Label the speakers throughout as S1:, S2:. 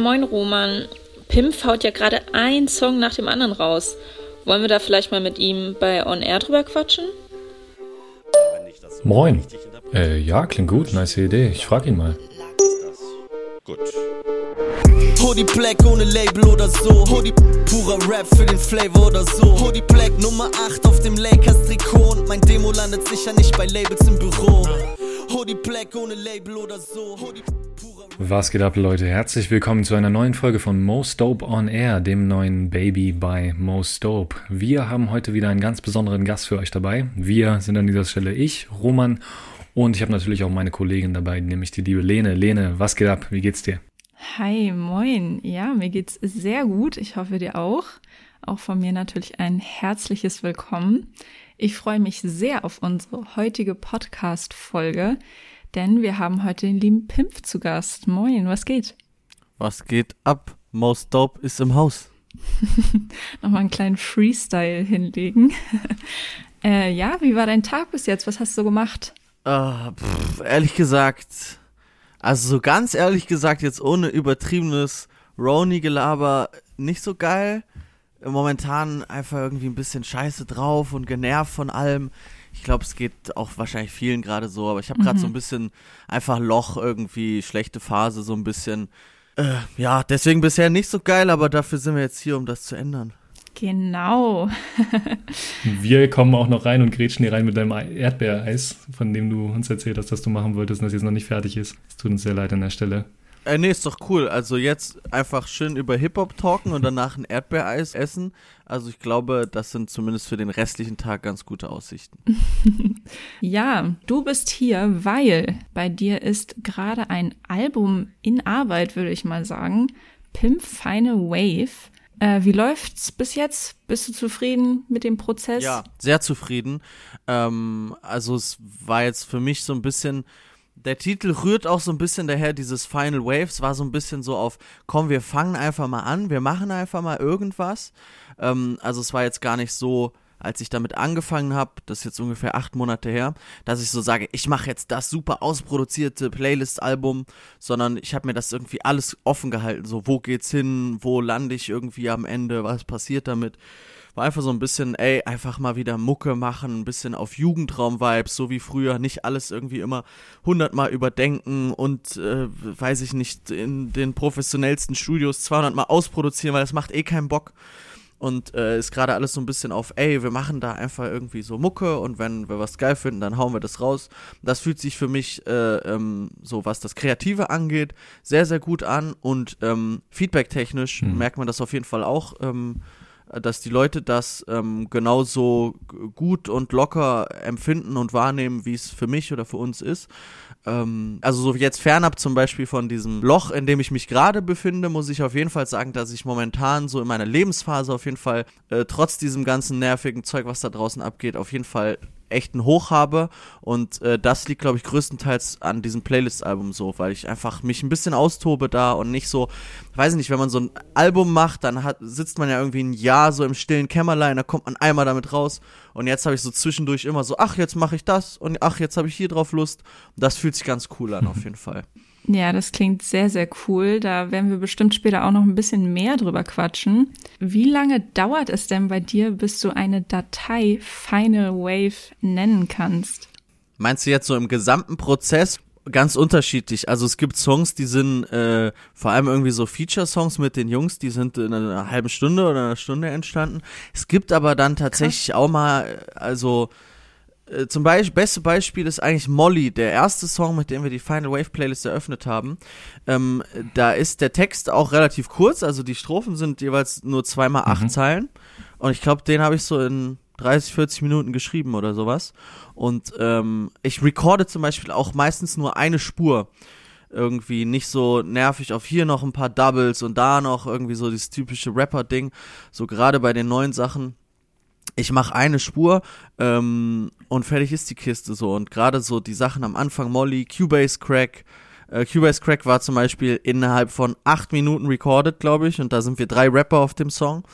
S1: Moin Roman. Pimp haut ja gerade ein Song nach dem anderen raus. Wollen wir da vielleicht mal mit ihm bei On Air drüber quatschen?
S2: Moin. Äh, ja, klingt gut, nice Idee. Ich frag ihn mal.
S3: Gut. Hoodie Black ohne Label oder so. Hoodie purer Rap für den Flavor oder so. Hoodie Black Nummer 8 auf dem Lakers Trikot. Und mein Demo landet sicher nicht bei Labels im Büro. Hoodie Black ohne Label oder so. Hoodie
S2: Was geht ab, Leute? Herzlich willkommen zu einer neuen Folge von Most Dope on Air, dem neuen Baby bei Most Dope. Wir haben heute wieder einen ganz besonderen Gast für euch dabei. Wir sind an dieser Stelle ich, Roman, und ich habe natürlich auch meine Kollegin dabei, nämlich die liebe Lene. Lene, was geht ab? Wie geht's dir?
S4: Hi, moin. Ja, mir geht's sehr gut. Ich hoffe dir auch. Auch von mir natürlich ein herzliches Willkommen. Ich freue mich sehr auf unsere heutige Podcast-Folge, denn wir haben heute den lieben Pimp zu Gast. Moin, was geht?
S5: Was geht ab? Most Dope ist im Haus.
S4: Nochmal einen kleinen Freestyle hinlegen. äh, ja, wie war dein Tag bis jetzt? Was hast du gemacht?
S5: Uh, pff, ehrlich gesagt, also so ganz ehrlich gesagt, jetzt ohne übertriebenes Roni-Gelaber, nicht so geil. Momentan einfach irgendwie ein bisschen scheiße drauf und genervt von allem. Ich glaube, es geht auch wahrscheinlich vielen gerade so, aber ich habe gerade
S4: Mhm.
S5: so ein bisschen einfach Loch irgendwie, schlechte Phase, so ein bisschen. Äh, ja, deswegen bisher nicht so geil, aber dafür sind wir jetzt hier, um das zu ändern.
S4: Genau.
S2: Wir kommen auch noch rein und grätschen hier rein mit deinem Erdbeereis, von dem du uns erzählt hast, dass du machen wolltest und das jetzt noch nicht fertig ist. Es tut uns sehr leid an der Stelle.
S5: Äh, nee, ist doch cool. Also jetzt einfach schön über Hip-Hop talken und danach ein Erdbeereis essen. Also ich glaube, das sind zumindest für den restlichen Tag ganz gute Aussichten.
S4: Ja, du bist hier, weil bei dir ist gerade ein Album in Arbeit, würde ich mal sagen. Pimp Final Wave. Äh, wie läuft's bis jetzt? Bist du zufrieden mit dem Prozess?
S5: Ja, sehr zufrieden. Ähm, also es war jetzt für mich so ein bisschen, der Titel rührt auch so ein bisschen daher, dieses Final Waves war so ein bisschen so auf, komm, wir fangen einfach mal an, wir machen einfach mal irgendwas. Ähm, also es war jetzt gar nicht so, als ich damit angefangen habe, das ist jetzt ungefähr acht Monate her, dass ich so sage, ich mache jetzt das super ausproduzierte Playlist-Album, sondern ich habe mir das irgendwie alles offen gehalten, so wo geht's hin, wo lande ich irgendwie am Ende, was passiert damit. War einfach so ein bisschen, ey, einfach mal wieder Mucke machen, ein bisschen auf Jugendraum-Vibes, so wie früher, nicht alles irgendwie immer hundertmal überdenken und, äh, weiß ich nicht, in den professionellsten Studios 200 Mal ausproduzieren, weil das macht eh keinen Bock. Und äh, ist gerade alles so ein bisschen auf, ey, wir machen da einfach irgendwie so Mucke und wenn wir was geil finden, dann hauen wir das raus. Das fühlt sich für mich, äh, ähm, so was das Kreative angeht, sehr, sehr gut an und ähm, feedbacktechnisch
S2: Mhm.
S5: merkt man das auf jeden Fall auch, ähm, dass die Leute das ähm, genauso gut und locker empfinden und wahrnehmen, wie es für mich oder für uns ist. Ähm, also so jetzt fernab zum Beispiel von diesem Loch, in dem ich mich gerade befinde, muss ich auf jeden Fall sagen, dass ich momentan so in meiner Lebensphase auf jeden Fall äh, trotz diesem ganzen nervigen Zeug, was da draußen abgeht, auf jeden Fall echt einen Hoch habe. Und äh, das liegt, glaube ich, größtenteils an diesem Playlist-Album so, weil ich einfach mich ein bisschen austobe da und nicht so, weiß ich nicht, wenn man so ein Album macht, dann hat, sitzt man ja irgendwie ein Jahr so im stillen Kämmerlein, da kommt man einmal damit raus. Und jetzt habe ich so zwischendurch immer so, ach, jetzt mache ich das und ach, jetzt habe ich hier drauf Lust. Und das fühlt sich ganz cool an, auf jeden Fall.
S4: Ja, das klingt sehr, sehr cool. Da werden wir bestimmt später auch noch ein bisschen mehr drüber quatschen. Wie lange dauert es denn bei dir, bis du eine Datei Final Wave nennen kannst?
S5: Meinst du jetzt so im gesamten Prozess? Ganz unterschiedlich. Also es gibt Songs, die sind äh, vor allem irgendwie so Feature-Songs mit den Jungs, die sind in einer halben Stunde oder einer Stunde entstanden. Es gibt aber dann tatsächlich auch mal, äh, also äh, zum Beispiel, beste Beispiel ist eigentlich Molly, der erste Song, mit dem wir die Final Wave Playlist eröffnet haben. Ähm, da ist der Text auch relativ kurz, also die Strophen sind jeweils nur zweimal acht
S2: Mhm.
S5: Zeilen. Und ich glaube, den habe ich so in 30, 40 Minuten geschrieben oder sowas. Und ähm, ich recorde zum Beispiel auch meistens nur eine Spur. Irgendwie nicht so nervig auf hier noch ein paar Doubles und da noch irgendwie so dieses typische Rapper-Ding. So gerade bei den neuen Sachen ich mache eine Spur ähm, und fertig ist die Kiste so. Und gerade so die Sachen am Anfang, Molly, Cubase Crack. Äh, Cubase Crack war zum Beispiel innerhalb von acht Minuten recorded, glaube ich. Und da sind wir drei Rapper auf dem Song.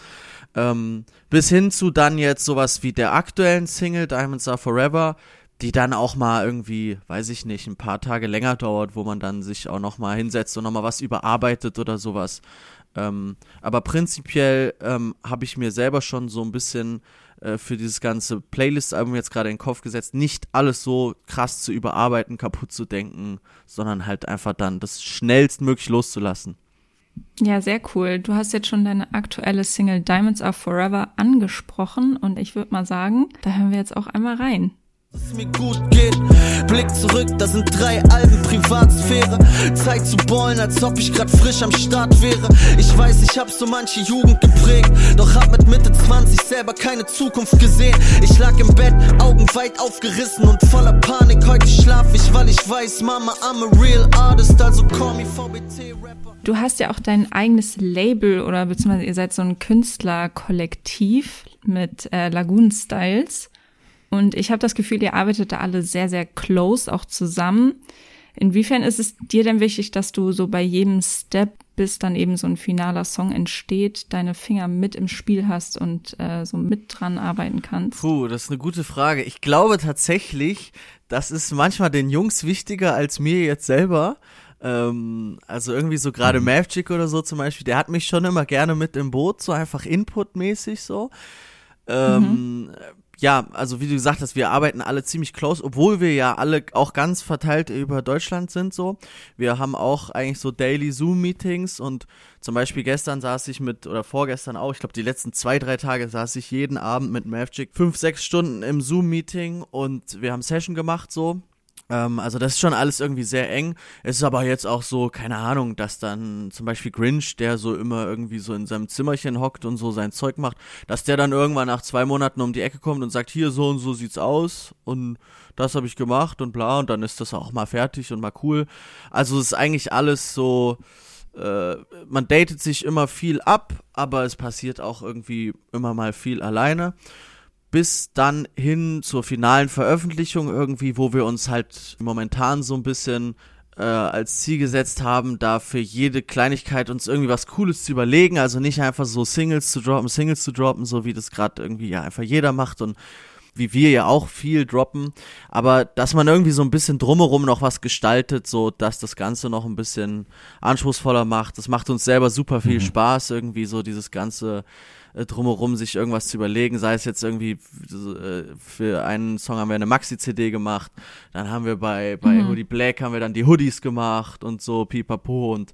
S5: Ähm, bis hin zu dann jetzt sowas wie der aktuellen Single Diamonds Are Forever die dann auch mal irgendwie, weiß ich nicht, ein paar Tage länger dauert, wo man dann sich auch noch mal hinsetzt und noch mal was überarbeitet oder sowas. Ähm, aber prinzipiell ähm, habe ich mir selber schon so ein bisschen äh, für dieses ganze Playlist-Album jetzt gerade in den Kopf gesetzt, nicht alles so krass zu überarbeiten, kaputt zu denken, sondern halt einfach dann das schnellstmöglich loszulassen.
S4: Ja, sehr cool. Du hast jetzt schon deine aktuelle Single Diamonds Are Forever angesprochen und ich würde mal sagen, da hören wir jetzt auch einmal rein
S3: es mir gut geht. Blick zurück, da sind drei Alben Privatsphäre. Zeit zu ballen, als ob ich grad frisch am Start wäre. Ich weiß, ich hab so manche Jugend geprägt, doch hab mit Mitte 20 selber keine Zukunft gesehen. Ich lag im Bett, Augen weit aufgerissen und voller Panik. Heute schlaf ich, weil ich weiß, Mama, I'm a real artist, also call me VBT-Rapper.
S4: Du hast ja auch dein eigenes Label oder beziehungsweise ihr seid so ein Künstlerkollektiv mit äh, Lagoon Styles. Und ich habe das Gefühl, ihr arbeitet da alle sehr, sehr close auch zusammen. Inwiefern ist es dir denn wichtig, dass du so bei jedem Step, bis dann eben so ein finaler Song entsteht, deine Finger mit im Spiel hast und äh, so mit dran arbeiten kannst?
S5: Puh, das ist eine gute Frage. Ich glaube tatsächlich, das ist manchmal den Jungs wichtiger als mir jetzt selber. Ähm, also irgendwie so gerade mhm. Mavchick oder so zum Beispiel, der hat mich schon immer gerne mit im Boot, so einfach inputmäßig so. Ähm, mhm ja, also wie du gesagt hast, wir arbeiten alle ziemlich close, obwohl wir ja alle auch ganz verteilt über Deutschland sind so. Wir haben auch eigentlich so Daily Zoom-Meetings und zum Beispiel gestern saß ich mit, oder vorgestern auch, ich glaube die letzten zwei, drei Tage saß ich jeden Abend mit Mavchick fünf, sechs Stunden im Zoom-Meeting und wir haben Session gemacht so ähm, also das ist schon alles irgendwie sehr eng. Es ist aber jetzt auch so, keine Ahnung, dass dann zum Beispiel Grinch, der so immer irgendwie so in seinem Zimmerchen hockt und so sein Zeug macht, dass der dann irgendwann nach zwei Monaten um die Ecke kommt und sagt, hier so und so sieht's aus und das habe ich gemacht und bla und dann ist das auch mal fertig und mal cool. Also es ist eigentlich alles so, äh, man datet sich immer viel ab, aber es passiert auch irgendwie immer mal viel alleine bis dann hin zur finalen Veröffentlichung irgendwie, wo wir uns halt momentan so ein bisschen äh, als Ziel gesetzt haben, da für jede Kleinigkeit uns irgendwie was Cooles zu überlegen, also nicht einfach so Singles zu droppen, Singles zu droppen, so wie das gerade irgendwie ja einfach jeder macht und wie wir ja auch viel droppen, aber dass man irgendwie so ein bisschen drumherum noch was gestaltet, so dass das Ganze noch ein bisschen anspruchsvoller macht. Das macht uns selber super viel mhm. Spaß, irgendwie so dieses ganze äh, drumherum sich irgendwas zu überlegen, sei es jetzt irgendwie äh, für einen Song haben wir eine Maxi-CD gemacht, dann haben wir bei, bei mhm. Hoodie Black haben wir dann die Hoodies gemacht und so, pipapo. Und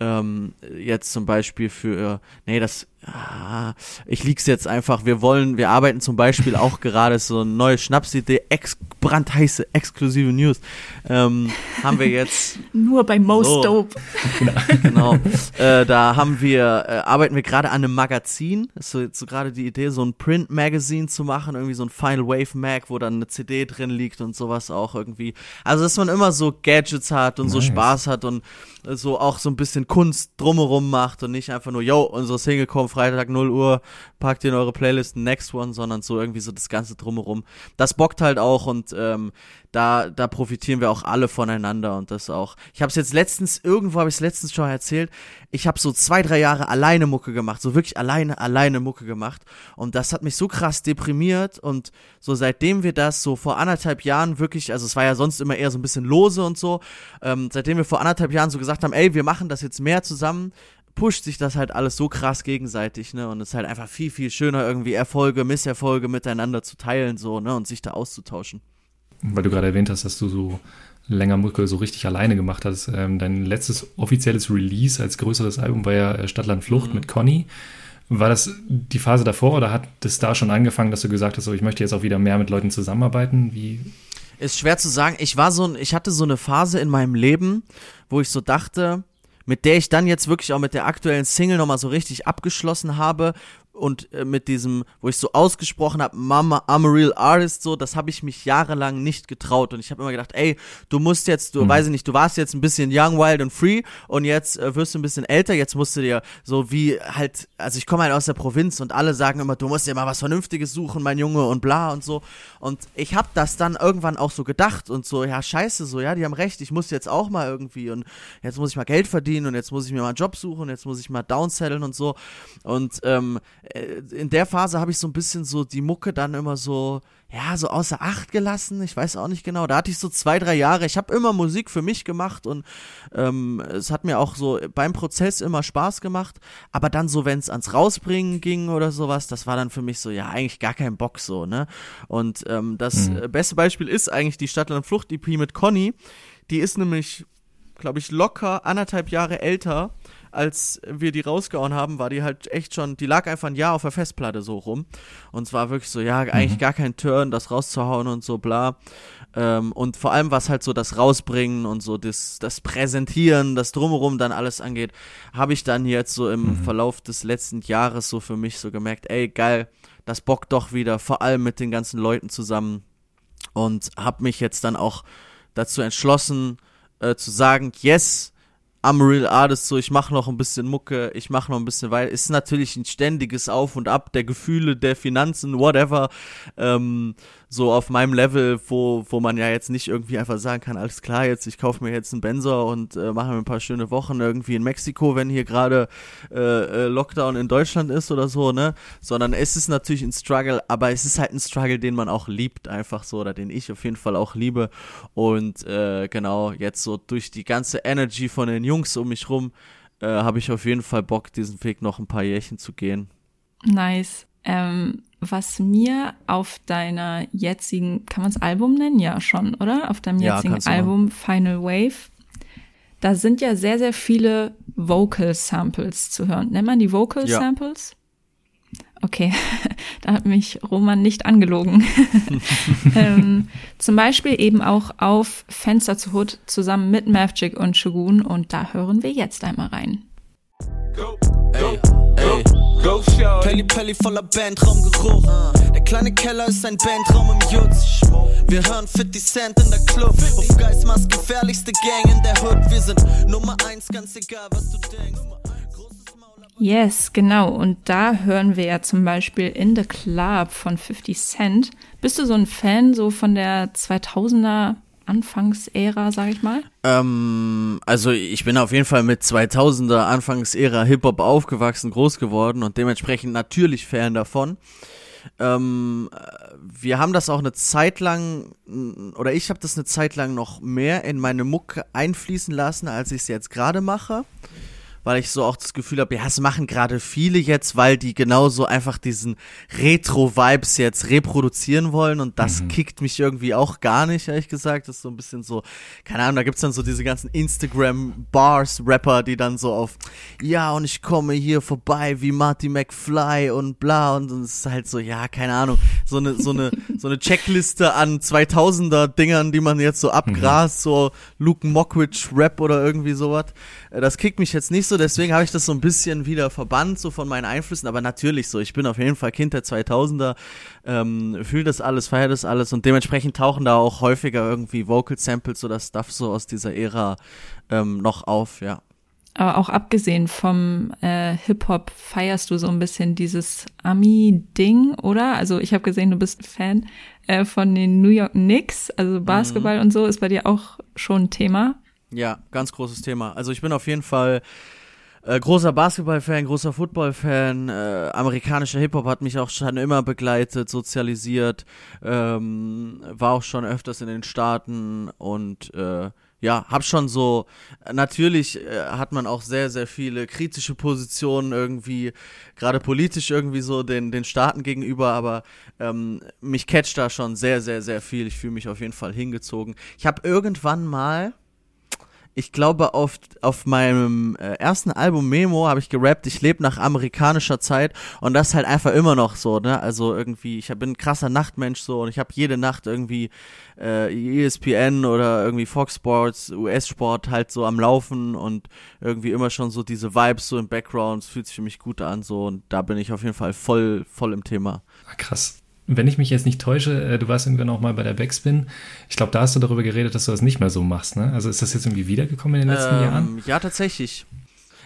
S5: ähm, jetzt zum Beispiel für, nee, das, ah, ich lieg's jetzt einfach, wir wollen, wir arbeiten zum Beispiel auch gerade so eine neue Schnapsidee, ex brandheiße, exklusive News, ähm, haben wir jetzt.
S4: Nur bei Most so, Dope.
S5: genau, äh, da haben wir, äh, arbeiten wir gerade an einem Magazin, ist so, so gerade die Idee, so ein Print-Magazine zu machen, irgendwie so ein Final Wave Mag, wo dann eine CD drin liegt und sowas auch irgendwie. Also, dass man immer so Gadgets hat und nice. so Spaß hat und so auch so ein bisschen Kunst drumherum macht und nicht einfach nur, yo, unsere Single kommt Freitag 0 Uhr, packt in eure Playlist Next One, sondern so irgendwie so das Ganze drumherum. Das bockt halt auch und ähm, da, da profitieren wir auch alle voneinander und das auch. Ich habe es jetzt letztens, irgendwo habe ich es letztens schon erzählt, ich habe so zwei, drei Jahre alleine Mucke gemacht, so wirklich alleine, alleine Mucke gemacht und das hat mich so krass deprimiert und so seitdem wir das so vor anderthalb Jahren wirklich, also es war ja sonst immer eher so ein bisschen lose und so, ähm, seitdem wir vor anderthalb Jahren so gesagt haben, ey, wir machen das jetzt mehr zusammen, pusht sich das halt alles so krass gegenseitig, ne? Und es ist halt einfach viel, viel schöner, irgendwie Erfolge, Misserfolge miteinander zu teilen, so, ne? Und sich da auszutauschen
S2: weil du gerade erwähnt hast, dass du so länger Mucke so richtig alleine gemacht hast. Ähm, dein letztes offizielles Release als größeres Album war ja äh, Stadtland Flucht mhm. mit Conny. War das die Phase davor oder hat es da schon angefangen, dass du gesagt hast, so ich möchte jetzt auch wieder mehr mit Leuten zusammenarbeiten? Wie?
S5: Ist schwer zu sagen. Ich war so, ich hatte so eine Phase in meinem Leben, wo ich so dachte, mit der ich dann jetzt wirklich auch mit der aktuellen Single nochmal so richtig abgeschlossen habe, und äh, mit diesem, wo ich so ausgesprochen habe, Mama, I'm a real artist, so, das habe ich mich jahrelang nicht getraut. Und ich habe immer gedacht, ey, du musst jetzt, du mhm. weiß ich nicht, du warst jetzt ein bisschen young, wild und free und jetzt äh, wirst du ein bisschen älter, jetzt musst du dir so wie halt, also ich komme halt aus der Provinz und alle sagen immer, du musst dir mal was Vernünftiges suchen, mein Junge und bla und so. Und ich habe das dann irgendwann auch so gedacht und so, ja scheiße, so, ja, die haben recht, ich muss jetzt auch mal irgendwie und jetzt muss ich mal Geld verdienen und jetzt muss ich mir mal einen Job suchen und jetzt muss ich mal downsetteln und so. Und ähm, äh, in der Phase habe ich so ein bisschen so die Mucke dann immer so, ja, so außer Acht gelassen. Ich weiß auch nicht genau. Da hatte ich so zwei, drei Jahre. Ich habe immer Musik für mich gemacht und ähm, es hat mir auch so beim Prozess immer Spaß gemacht. Aber dann so, wenn es ans Rausbringen ging oder sowas, das war dann für mich so, ja, eigentlich gar kein Bock so, ne? Und ähm, das mhm. Äh, beste Beispiel ist eigentlich die Stadtland Flucht EP mit Conny. Die ist nämlich, glaube ich, locker anderthalb Jahre älter als wir die rausgehauen haben, war die halt echt schon, die lag einfach ein Jahr auf der Festplatte so rum. Und es war wirklich so, ja, eigentlich mhm. gar kein Turn, das rauszuhauen und so, bla. Ähm, und vor allem, was halt so das Rausbringen und so das, das Präsentieren, das Drumherum dann alles angeht, habe ich dann jetzt so im mhm. Verlauf des letzten Jahres so für mich so gemerkt, ey, geil, das bockt doch wieder, vor allem mit den ganzen Leuten zusammen. Und habe mich jetzt dann auch dazu entschlossen, äh, zu sagen, yes, I'm real artist, so ich mache noch ein bisschen Mucke, ich mache noch ein bisschen weil Ist natürlich ein ständiges Auf und Ab der Gefühle, der Finanzen, whatever. Ähm, so auf meinem Level, wo, wo man ja jetzt nicht irgendwie einfach sagen kann, alles klar, jetzt ich kaufe mir jetzt einen Benzer und äh, mache mir ein paar schöne Wochen irgendwie in Mexiko, wenn hier gerade äh, äh, Lockdown in Deutschland ist oder so, ne? Sondern es ist natürlich ein Struggle, aber es ist halt ein Struggle, den man auch liebt, einfach so, oder den ich auf jeden Fall auch liebe. Und äh, genau, jetzt so durch die ganze Energy von den Jungs um mich rum, äh, habe ich auf jeden Fall Bock, diesen Weg noch ein paar Jährchen zu gehen.
S4: Nice. Ähm, was mir auf deiner jetzigen, kann man es Album nennen? Ja, schon, oder? Auf deinem jetzigen ja, Album Final Wave. Da sind ja sehr, sehr viele Vocal Samples zu hören. Nennt man die Vocal ja. Samples? Okay, da hat mich Roman nicht angelogen. ähm, zum Beispiel eben auch auf Fenster zu Hood zusammen mit Mavchick und Shogun und da hören wir jetzt einmal rein. Go, go, ey.
S3: Go Show. Pelli Pelli voller Bandraumgeruch. Der kleine Keller ist ein Bandraum im Jutz. Wir hören 50 Cent in der Club. Auf Geistmaß gefährlichste Gang in der Hood. Wir sind Nummer eins, ganz egal was du denkst.
S4: Yes, genau. Und da hören wir ja zum Beispiel In the Club von 50 Cent. Bist du so ein Fan so von der 2000er Anfangsära, sag ich mal?
S5: Ähm, also ich bin auf jeden Fall mit 2000er Anfangsära Hip-Hop aufgewachsen, groß geworden und dementsprechend natürlich Fan davon. Ähm, wir haben das auch eine Zeit lang, oder ich habe das eine Zeit lang noch mehr in meine Mucke einfließen lassen, als ich es jetzt gerade mache weil ich so auch das Gefühl habe, ja, es machen gerade viele jetzt, weil die genauso einfach diesen Retro-Vibes jetzt reproduzieren wollen und das mhm. kickt mich irgendwie auch gar nicht, ehrlich gesagt. Das ist so ein bisschen so, keine Ahnung, da gibt's dann so diese ganzen Instagram-Bars-Rapper, die dann so auf, ja, und ich komme hier vorbei wie Marty McFly und bla und es ist halt so, ja, keine Ahnung, so eine, so eine, so eine Checkliste an 2000er Dingern, die man jetzt so abgrast, mhm. so Luke Mockridge Rap oder irgendwie sowas. Äh, das kickt mich jetzt nicht so, deswegen habe ich das so ein bisschen wieder verbannt, so von meinen Einflüssen, aber natürlich so, ich bin auf jeden Fall Kind der 2000er, ähm, fühle das alles, feiere das alles und dementsprechend tauchen da auch häufiger irgendwie Vocal Samples oder Stuff so aus dieser Ära ähm, noch auf, ja.
S4: Aber auch abgesehen vom äh, Hip-Hop feierst du so ein bisschen dieses Ami-Ding, oder? Also ich habe gesehen, du bist Fan äh, von den New York Knicks, also Basketball mhm. und so ist bei dir auch schon ein Thema.
S5: Ja, ganz großes Thema. Also ich bin auf jeden Fall äh, großer Basketball-Fan, großer Football-Fan. Äh, amerikanischer Hip-Hop hat mich auch schon immer begleitet, sozialisiert. Ähm, war auch schon öfters in den Staaten und äh, ja, hab schon so, natürlich äh, hat man auch sehr, sehr viele kritische Positionen irgendwie, gerade politisch irgendwie so den, den Staaten gegenüber, aber ähm, mich catcht da schon sehr, sehr, sehr viel. Ich fühle mich auf jeden Fall hingezogen. Ich habe irgendwann mal, ich glaube, auf, auf meinem äh, ersten Album Memo habe ich gerappt, ich lebe nach amerikanischer Zeit. Und das halt einfach immer noch so, ne? Also irgendwie, ich bin ein krasser Nachtmensch so. Und ich habe jede Nacht irgendwie äh, ESPN oder irgendwie Fox Sports, US-Sport halt so am Laufen. Und irgendwie immer schon so diese Vibes so im Background, es fühlt sich für mich gut an so. Und da bin ich auf jeden Fall voll, voll im Thema.
S2: Ah, krass wenn ich mich jetzt nicht täusche, äh, du warst irgendwann auch mal bei der Backspin. Ich glaube, da hast du darüber geredet, dass du das nicht mehr so machst, ne? Also ist das jetzt irgendwie wiedergekommen in den letzten
S5: ähm,
S2: Jahren?
S5: Ja, tatsächlich.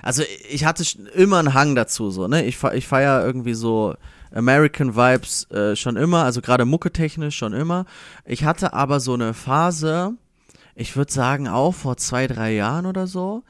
S5: Also ich hatte immer einen Hang dazu, so, ne? Ich, ich feiere irgendwie so American Vibes äh, schon immer, also gerade mucketechnisch schon immer. Ich hatte aber so eine Phase, ich würde sagen auch vor zwei, drei Jahren oder so,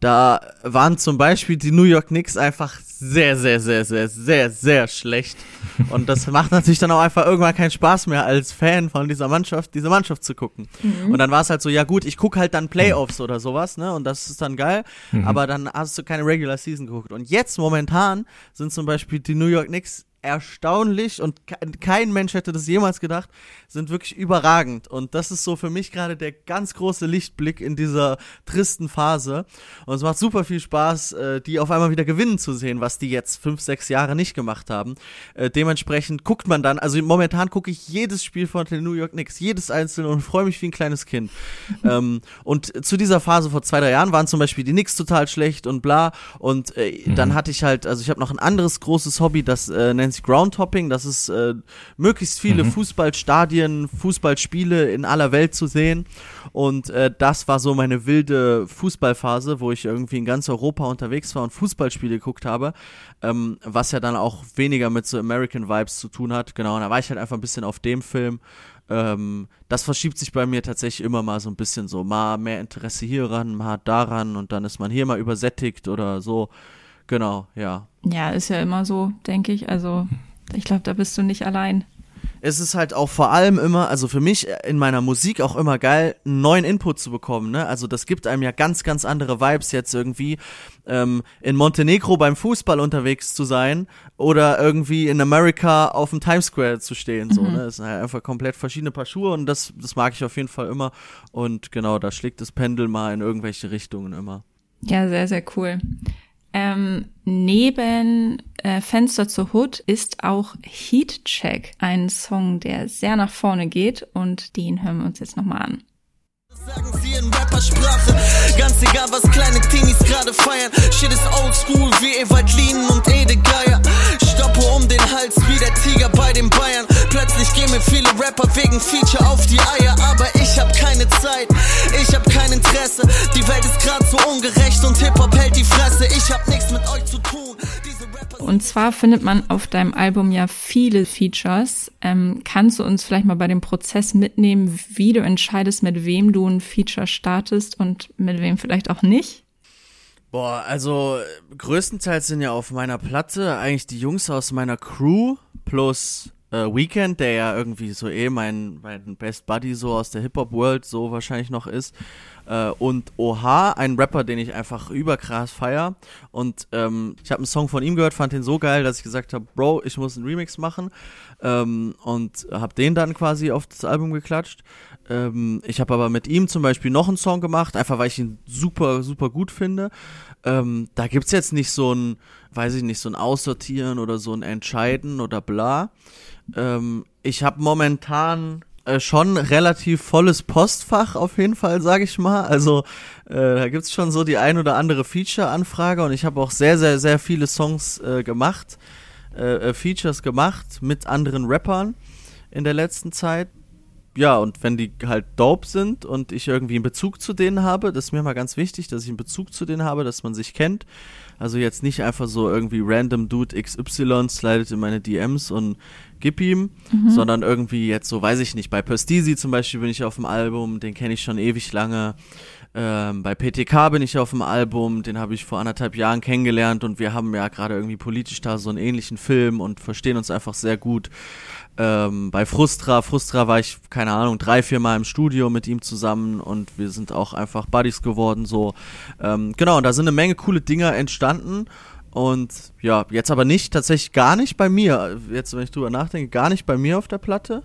S5: da waren zum Beispiel die New York Knicks einfach sehr, sehr, sehr, sehr, sehr, sehr schlecht. Und das macht natürlich dann auch einfach irgendwann keinen Spaß mehr als Fan von dieser Mannschaft, diese Mannschaft zu gucken. Mhm. Und dann war es halt so, ja gut, ich gucke halt dann Playoffs oder sowas, ne? Und das ist dann geil. Mhm. Aber dann hast du keine Regular Season geguckt. Und jetzt momentan sind zum Beispiel die New York Knicks erstaunlich und kein Mensch hätte das jemals gedacht, sind wirklich überragend. Und das ist so für mich gerade der ganz große Lichtblick in dieser tristen Phase. Und es macht super viel Spaß, äh, die auf einmal wieder gewinnen zu sehen, was die jetzt fünf, sechs Jahre nicht gemacht haben. Äh, dementsprechend guckt man dann, also momentan gucke ich jedes Spiel von den New York Knicks, jedes einzelne und freue mich wie ein kleines Kind. ähm, und zu dieser Phase vor zwei, drei Jahren waren zum Beispiel die Knicks total schlecht und bla. Und äh, mhm. dann hatte ich halt, also ich habe noch ein anderes großes Hobby, das äh, nennt sich Groundhopping. Das ist äh, möglichst viele mhm. Fußballstadien, Fußballspiele in aller Welt zu sehen. Und äh, das war so meine wilde Fußballphase, wo ich irgendwie in ganz Europa unterwegs war und Fußballspiele geguckt habe. Ähm, was ja dann auch weniger mit so American Vibes zu tun hat. Genau, und da war ich halt einfach ein bisschen auf dem Film. Ähm, das verschiebt sich bei mir tatsächlich immer mal so ein bisschen so. Mal mehr Interesse hieran, mal daran und dann ist man hier mal übersättigt oder so. Genau, ja.
S4: Ja, ist ja immer so, denke ich. Also ich glaube, da bist du nicht allein.
S5: Es ist halt auch vor allem immer, also für mich in meiner Musik auch immer geil, einen neuen Input zu bekommen. Ne? Also das gibt einem ja ganz, ganz andere Vibes jetzt irgendwie ähm, in Montenegro beim Fußball unterwegs zu sein oder irgendwie in Amerika auf dem Times Square zu stehen. So, mhm. ne? Das sind halt einfach komplett verschiedene Paar Schuhe und das, das mag ich auf jeden Fall immer. Und genau, da schlägt das Pendel mal in irgendwelche Richtungen immer.
S4: Ja, sehr, sehr cool. Ähm, neben äh, Fenster zur Hood ist auch Heat Check ein Song, der sehr nach vorne geht und den hören wir uns jetzt nochmal an. Sagen sie in Rappersprache, ganz egal was kleine Teenies gerade feiern. Shit ist oldschool wie Ewald Lien und Ede Geier. Stoppe um den Hals wie der Tiger bei den Bayern. Plötzlich gehen mir viele Rapper wegen Feature auf die Eier, aber ich keine Zeit, ich hab kein Interesse. Die Welt ist grad so ungerecht und Hip-Hop hält die Fresse. Ich hab nichts mit euch zu tun. Und zwar findet man auf deinem Album ja viele Features. Ähm, kannst du uns vielleicht mal bei dem Prozess mitnehmen, wie du entscheidest, mit wem du ein Feature startest und mit wem vielleicht auch nicht?
S5: Boah, also größtenteils sind ja auf meiner Platte eigentlich die Jungs aus meiner Crew plus äh, Weekend, der ja irgendwie so eh mein, mein Best Buddy so aus der Hip-Hop-World so wahrscheinlich noch ist. Äh, und Oha, ein Rapper, den ich einfach überkrass feier. Und ähm, ich habe einen Song von ihm gehört, fand den so geil, dass ich gesagt habe, Bro, ich muss einen Remix machen. Ähm, und habe den dann quasi auf das Album geklatscht. Ähm, ich habe aber mit ihm zum Beispiel noch einen Song gemacht, einfach weil ich ihn super, super gut finde. Ähm, da gibt's jetzt nicht so ein, weiß ich nicht, so ein Aussortieren oder so ein Entscheiden oder bla. Ähm, ich habe momentan äh, schon relativ volles Postfach auf jeden Fall, sage ich mal. Also äh, da gibt's schon so die ein oder andere Feature-Anfrage und ich habe auch sehr, sehr, sehr viele Songs äh, gemacht, äh, äh, Features gemacht mit anderen Rappern in der letzten Zeit. Ja, und wenn die halt dope sind und ich irgendwie einen Bezug zu denen habe, das ist mir mal ganz wichtig, dass ich einen Bezug zu denen habe, dass man sich kennt. Also jetzt nicht einfach so irgendwie random Dude XY slidet in meine DMs und gib ihm, mhm. sondern irgendwie jetzt so, weiß ich nicht, bei Pöstisi zum Beispiel bin ich auf dem Album, den kenne ich schon ewig lange. Ähm, bei PTK bin ich auf dem Album, den habe ich vor anderthalb Jahren kennengelernt und wir haben ja gerade irgendwie politisch da so einen ähnlichen Film und verstehen uns einfach sehr gut. Ähm, bei Frustra, Frustra war ich, keine Ahnung, drei, vier Mal im Studio mit ihm zusammen und wir sind auch einfach Buddies geworden, so. Ähm, genau, und da sind eine Menge coole Dinger entstanden und ja, jetzt aber nicht, tatsächlich gar nicht bei mir. Jetzt, wenn ich drüber nachdenke, gar nicht bei mir auf der Platte.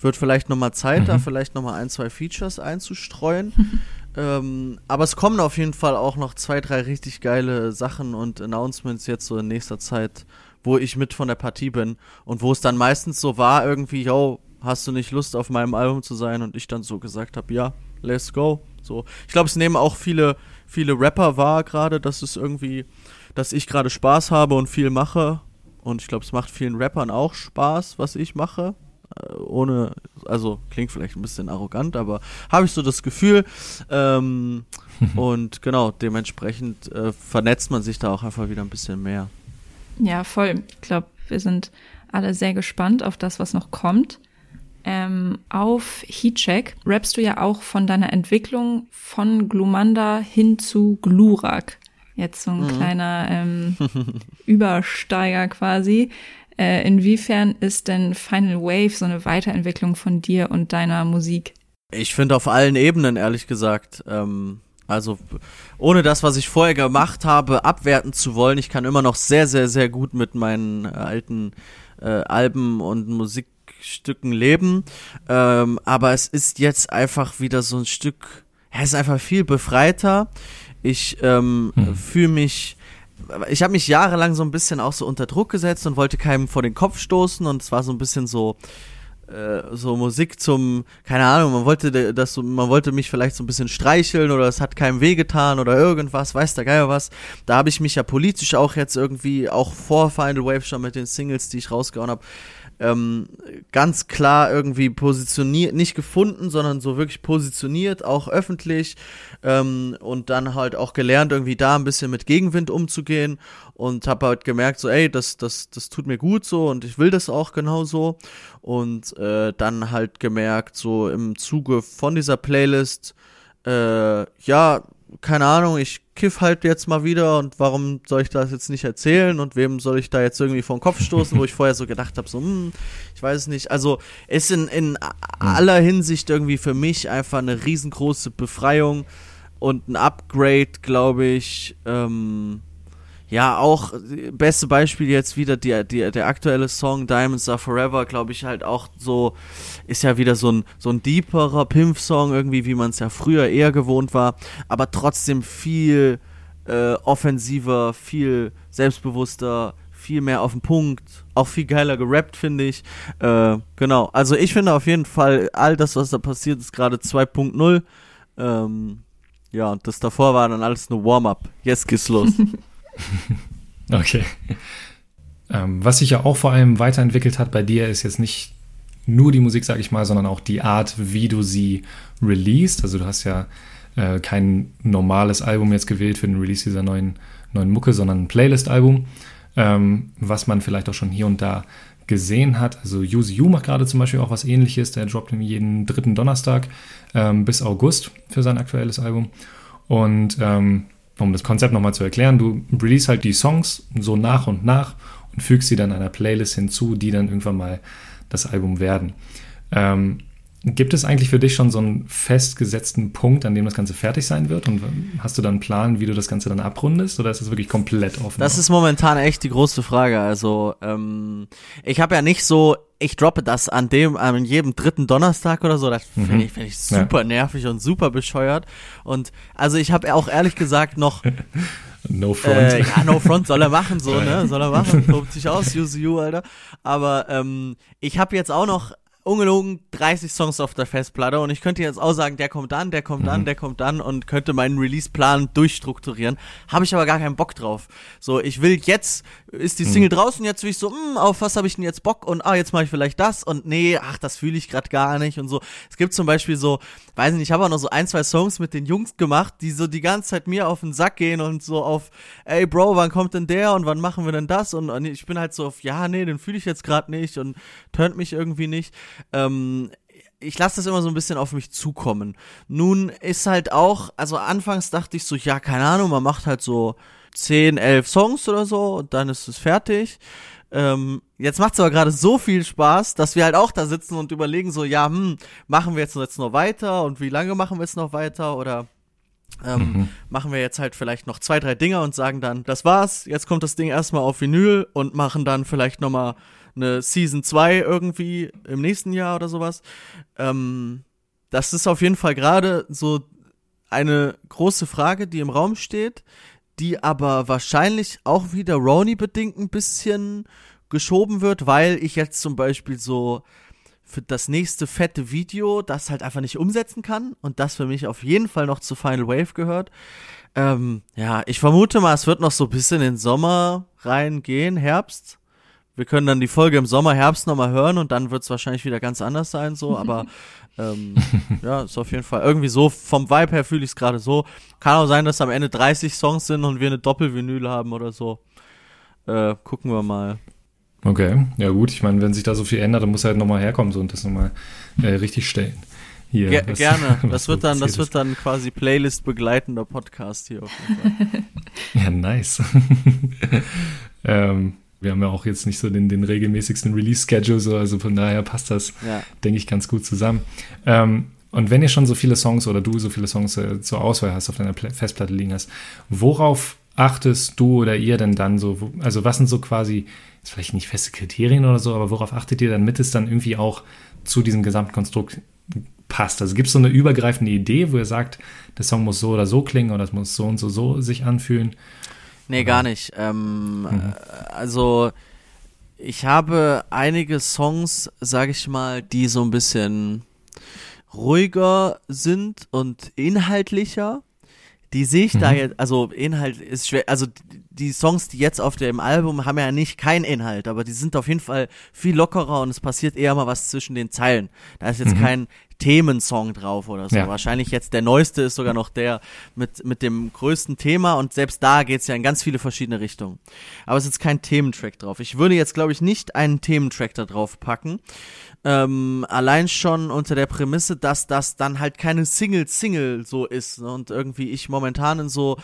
S5: Wird vielleicht nochmal Zeit, mhm. da vielleicht nochmal ein, zwei Features einzustreuen. ähm, aber es kommen auf jeden Fall auch noch zwei, drei richtig geile Sachen und Announcements jetzt so in nächster Zeit wo ich mit von der Partie bin und wo es dann meistens so war, irgendwie, yo, hast du nicht Lust auf meinem Album zu sein? Und ich dann so gesagt habe, ja, let's go. So, ich glaube, es nehmen auch viele, viele Rapper wahr gerade, dass es irgendwie, dass ich gerade Spaß habe und viel mache. Und ich glaube, es macht vielen Rappern auch Spaß, was ich mache. Äh, ohne, also klingt vielleicht ein bisschen arrogant, aber habe ich so das Gefühl. Ähm, und genau, dementsprechend äh, vernetzt man sich da auch einfach wieder ein bisschen mehr.
S4: Ja, voll. Ich glaube, wir sind alle sehr gespannt auf das, was noch kommt. ähm, auf Heatcheck rappst du ja auch von deiner Entwicklung von Glumanda hin zu Glurak. Jetzt so ein mhm. kleiner ähm, Übersteiger quasi. Äh, inwiefern ist denn Final Wave so eine Weiterentwicklung von dir und deiner Musik?
S5: Ich finde auf allen Ebenen, ehrlich gesagt. Ähm, also ohne das, was ich vorher gemacht habe, abwerten zu wollen. Ich kann immer noch sehr, sehr, sehr gut mit meinen äh, alten äh, Alben und Musikstücken leben. Ähm, aber es ist jetzt einfach wieder so ein Stück, es ist einfach viel befreiter. Ich ähm, hm. fühle mich ich habe mich jahrelang so ein bisschen auch so unter Druck gesetzt und wollte keinem vor den Kopf stoßen und es war so ein bisschen so äh, so Musik zum keine Ahnung, man wollte das man wollte mich vielleicht so ein bisschen streicheln oder es hat keinem wehgetan oder irgendwas, weiß der Geier was. Da habe ich mich ja politisch auch jetzt irgendwie auch vor Final Wave schon mit den Singles, die ich rausgehauen habe, ähm, ganz klar irgendwie positioniert, nicht gefunden, sondern so wirklich positioniert, auch öffentlich ähm, und dann halt auch gelernt, irgendwie da ein bisschen mit Gegenwind umzugehen und habe halt gemerkt, so, ey, das, das, das tut mir gut so und ich will das auch genauso und äh, dann halt gemerkt, so im Zuge von dieser Playlist, äh, ja, keine Ahnung, ich kiff halt jetzt mal wieder und warum soll ich das jetzt nicht erzählen und wem soll ich da jetzt irgendwie vor den Kopf stoßen, wo ich vorher so gedacht habe, so, hm, ich weiß es nicht. Also ist in, in aller Hinsicht irgendwie für mich einfach eine riesengroße Befreiung und ein Upgrade, glaube ich, ähm, ja, auch beste Beispiel jetzt wieder die, die, der aktuelle Song Diamonds Are Forever, glaube ich, halt auch so, ist ja wieder so ein, so ein deeperer Pimp-Song irgendwie, wie man es ja früher eher gewohnt war, aber trotzdem viel äh, offensiver, viel selbstbewusster, viel mehr auf den Punkt, auch viel geiler gerappt, finde ich. Äh, genau, also ich finde auf jeden Fall, all das, was da passiert, ist gerade 2.0. Ähm, ja, und das davor war dann alles nur Warm-up. Jetzt geht's los.
S2: okay. Ähm, was sich ja auch vor allem weiterentwickelt hat bei dir, ist jetzt nicht nur die Musik, sag ich mal, sondern auch die Art, wie du sie released. Also du hast ja äh, kein normales Album jetzt gewählt für den Release dieser neuen, neuen Mucke, sondern ein Playlist-Album, ähm, was man vielleicht auch schon hier und da gesehen hat. Also Use You macht gerade zum Beispiel auch was ähnliches. Der droppt jeden dritten Donnerstag ähm, bis August für sein aktuelles Album. Und ähm, um das Konzept nochmal zu erklären, du release halt die Songs so nach und nach und fügst sie dann einer Playlist hinzu, die dann irgendwann mal das Album werden. Ähm, gibt es eigentlich für dich schon so einen festgesetzten Punkt, an dem das Ganze fertig sein wird? Und hast du dann einen Plan, wie du das Ganze dann abrundest? Oder ist das wirklich komplett offen?
S5: Das ist momentan echt die große Frage. Also, ähm, ich habe ja nicht so ich droppe das an dem, an jedem dritten Donnerstag oder so. Das finde mhm. ich, find ich super ja. nervig und super bescheuert. Und also ich habe auch ehrlich gesagt noch.
S2: no front.
S5: Äh, ja, no front soll er machen, so, ne? Soll er machen. Tobt sich aus, use you, Alter. Aber ähm, ich habe jetzt auch noch ungelogen 30 Songs auf der Festplatte und ich könnte jetzt auch sagen, der kommt dann, der kommt dann, mhm. der kommt dann und könnte meinen Release-Plan durchstrukturieren. Habe ich aber gar keinen Bock drauf. So, ich will jetzt, ist die Single mhm. draußen, jetzt will ich so, mh, hm, auf was habe ich denn jetzt Bock und ah, jetzt mache ich vielleicht das und nee, ach, das fühle ich gerade gar nicht und so. Es gibt zum Beispiel so, weiß nicht, ich habe auch noch so ein, zwei Songs mit den Jungs gemacht, die so die ganze Zeit mir auf den Sack gehen und so auf, ey Bro, wann kommt denn der und wann machen wir denn das und, und ich bin halt so auf, ja, nee, den fühle ich jetzt gerade nicht und turnt mich irgendwie nicht. Ähm, ich lasse das immer so ein bisschen auf mich zukommen. Nun ist halt auch, also anfangs dachte ich so, ja, keine Ahnung, man macht halt so 10, 11 Songs oder so und dann ist es fertig. Ähm, jetzt macht es aber gerade so viel Spaß, dass wir halt auch da sitzen und überlegen so, ja, hm, machen wir jetzt, jetzt noch weiter und wie lange machen wir jetzt noch weiter oder ähm, mhm. machen wir jetzt halt vielleicht noch zwei, drei Dinger und sagen dann, das war's, jetzt kommt das Ding erstmal auf Vinyl und machen dann vielleicht nochmal eine Season 2 irgendwie im nächsten Jahr oder sowas. Ähm, das ist auf jeden Fall gerade so eine große Frage, die im Raum steht, die aber wahrscheinlich auch wieder Roni bedingt ein bisschen geschoben wird, weil ich jetzt zum Beispiel so für das nächste fette Video das halt einfach nicht umsetzen kann und das für mich auf jeden Fall noch zu Final Wave gehört. Ähm, ja, ich vermute mal, es wird noch so ein bisschen in den Sommer reingehen, Herbst. Wir können dann die Folge im Sommer, Herbst nochmal hören und dann wird es wahrscheinlich wieder ganz anders sein, so, aber ähm, ja, ist auf jeden Fall irgendwie so, vom Vibe her fühle ich es gerade so. Kann auch sein, dass am Ende 30 Songs sind und wir eine Doppelvinyl haben oder so. Äh, gucken wir mal.
S2: Okay, ja gut. Ich meine, wenn sich da so viel ändert, dann muss er halt nochmal herkommen so, und das nochmal äh, richtig stellen.
S5: Hier, Ge was, gerne. Das wird dann, das wird dann quasi Playlist begleitender Podcast hier auf jeden Fall.
S2: ja, nice. ähm, wir haben ja auch jetzt nicht so den, den regelmäßigsten Release-Schedule, so, also von daher passt das, ja. denke ich, ganz gut zusammen. Ähm, und wenn ihr schon so viele Songs oder du so viele Songs äh, zur Auswahl hast, auf deiner Festplatte liegen hast, worauf achtest du oder ihr denn dann so, also was sind so quasi, ist vielleicht nicht feste Kriterien oder so, aber worauf achtet ihr, damit es dann irgendwie auch zu diesem Gesamtkonstrukt passt? Also gibt es so eine übergreifende Idee, wo ihr sagt, der Song muss so oder so klingen oder es muss so und so, so sich anfühlen?
S5: Nee, gar nicht. Ähm, mhm. Also ich habe einige Songs, sage ich mal, die so ein bisschen ruhiger sind und inhaltlicher. Die sehe ich mhm. da jetzt, also Inhalt ist schwer, also die Songs, die jetzt auf dem Album haben ja nicht keinen Inhalt, aber die sind auf jeden Fall viel lockerer und es passiert eher mal was zwischen den Zeilen. Da ist jetzt mhm. kein Themensong drauf oder so. Ja. Wahrscheinlich jetzt der neueste ist sogar noch der mit, mit dem größten Thema und selbst da geht's ja in ganz viele verschiedene Richtungen. Aber es ist jetzt kein Thementrack drauf. Ich würde jetzt, glaube ich, nicht einen Thementrack da drauf packen. Ähm, allein schon unter der Prämisse, dass das dann halt keine Single-Single so ist ne? und irgendwie ich momentan in so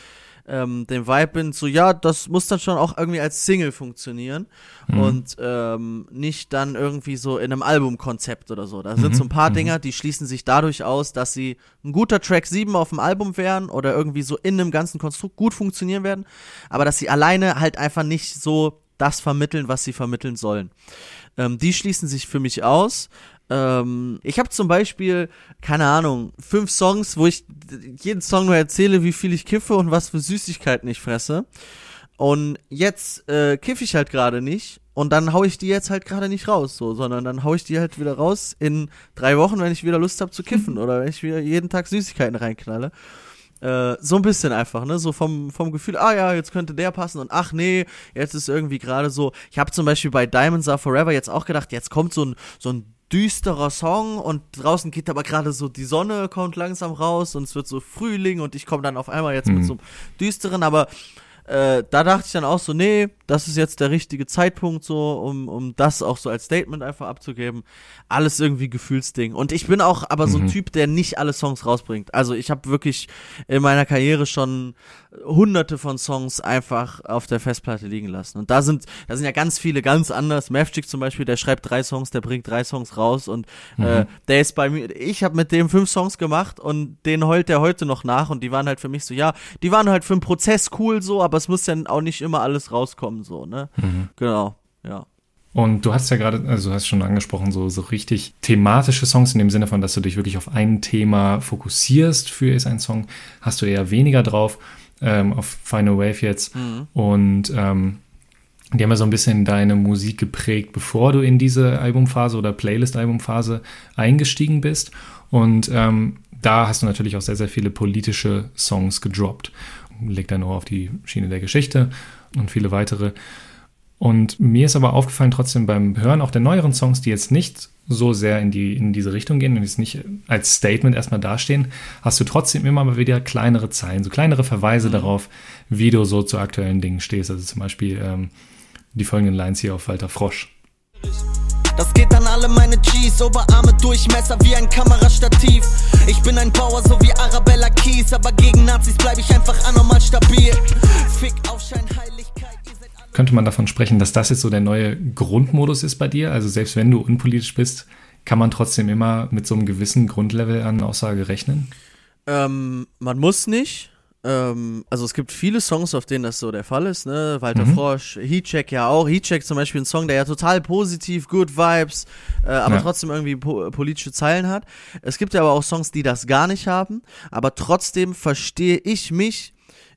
S5: ähm, dem Vibe bin, so ja, das muss dann schon auch irgendwie als Single funktionieren mhm. und ähm, nicht dann irgendwie so in einem Albumkonzept oder so. Da sind mhm. so ein paar mhm. Dinger, die schließen sich dadurch aus, dass sie ein guter Track 7 auf dem Album wären oder irgendwie so in einem ganzen Konstrukt gut funktionieren werden, aber dass sie alleine halt einfach nicht so das vermitteln, was sie vermitteln sollen. Ähm, die schließen sich für mich aus. Ähm, ich habe zum Beispiel, keine Ahnung, fünf Songs, wo ich jeden Song nur erzähle, wie viel ich kiffe und was für Süßigkeiten ich fresse. Und jetzt äh, kiffe ich halt gerade nicht und dann hau ich die jetzt halt gerade nicht raus, so, sondern dann hau ich die halt wieder raus in drei Wochen, wenn ich wieder Lust habe zu kiffen oder wenn ich wieder jeden Tag Süßigkeiten reinknalle. Äh, so ein bisschen einfach, ne? So vom, vom Gefühl, ah ja, jetzt könnte der passen und ach nee, jetzt ist irgendwie gerade so. Ich habe zum Beispiel bei Diamonds Are Forever jetzt auch gedacht, jetzt kommt so ein, so ein düsterer Song und draußen geht aber gerade so die Sonne kommt langsam raus und es wird so Frühling und ich komme dann auf einmal jetzt mhm. mit so einem düsteren, aber äh, da dachte ich dann auch so, nee, das ist jetzt der richtige Zeitpunkt so, um, um das auch so als Statement einfach abzugeben. Alles irgendwie Gefühlsding. Und ich bin auch aber so ein mhm. Typ, der nicht alle Songs rausbringt. Also ich habe wirklich in meiner Karriere schon hunderte von Songs einfach auf der Festplatte liegen lassen. Und da sind, da sind ja ganz viele ganz anders. Mavchick zum Beispiel, der schreibt drei Songs, der bringt drei Songs raus und äh, mhm. äh, der ist bei mir, ich habe mit dem fünf Songs gemacht und den heult der heute noch nach und die waren halt für mich so, ja, die waren halt für den Prozess cool so, aber es muss ja auch nicht immer alles rauskommen kommen, so, ne? Mhm. Genau, ja.
S2: Und du hast ja gerade, also du hast schon angesprochen, so, so richtig thematische Songs in dem Sinne von, dass du dich wirklich auf ein Thema fokussierst für ist ein Song, hast du eher weniger drauf, ähm, auf Final Wave jetzt. Mhm. Und ähm, die haben ja so ein bisschen deine Musik geprägt, bevor du in diese Albumphase oder Playlist-Albumphase eingestiegen bist. Und ähm, da hast du natürlich auch sehr, sehr viele politische Songs gedroppt. Leg dein Ohr auf die Schiene der Geschichte und viele weitere. Und mir ist aber aufgefallen trotzdem beim Hören auch der neueren Songs, die jetzt nicht so sehr in, die, in diese Richtung gehen und jetzt nicht als Statement erstmal dastehen, hast du trotzdem immer mal wieder kleinere Zeilen, so kleinere Verweise mhm. darauf, wie du so zu aktuellen Dingen stehst. Also zum Beispiel ähm, die folgenden Lines hier auf Walter Frosch.
S3: Das geht an alle meine G's, Oberarme Durchmesser wie ein Kamerastativ. Ich bin ein Bauer, so wie Arabella Keys, aber gegen Nazis bleib ich einfach anormal stabil. Fick Aufschein, Heiligkeit.
S2: Könnte man davon sprechen, dass das jetzt so der neue Grundmodus ist bei dir? Also selbst wenn du unpolitisch bist, kann man trotzdem immer mit so einem gewissen Grundlevel an Aussage rechnen?
S5: Ähm, man muss nicht. Ähm, also es gibt viele Songs, auf denen das so der Fall ist, ne? Walter mhm. Frosch, Heatcheck ja auch. Heatcheck zum Beispiel ein Song, der ja total positiv, good Vibes, äh, aber ja. trotzdem irgendwie po politische Zeilen hat. Es gibt ja aber auch Songs, die das gar nicht haben, aber trotzdem verstehe ich mich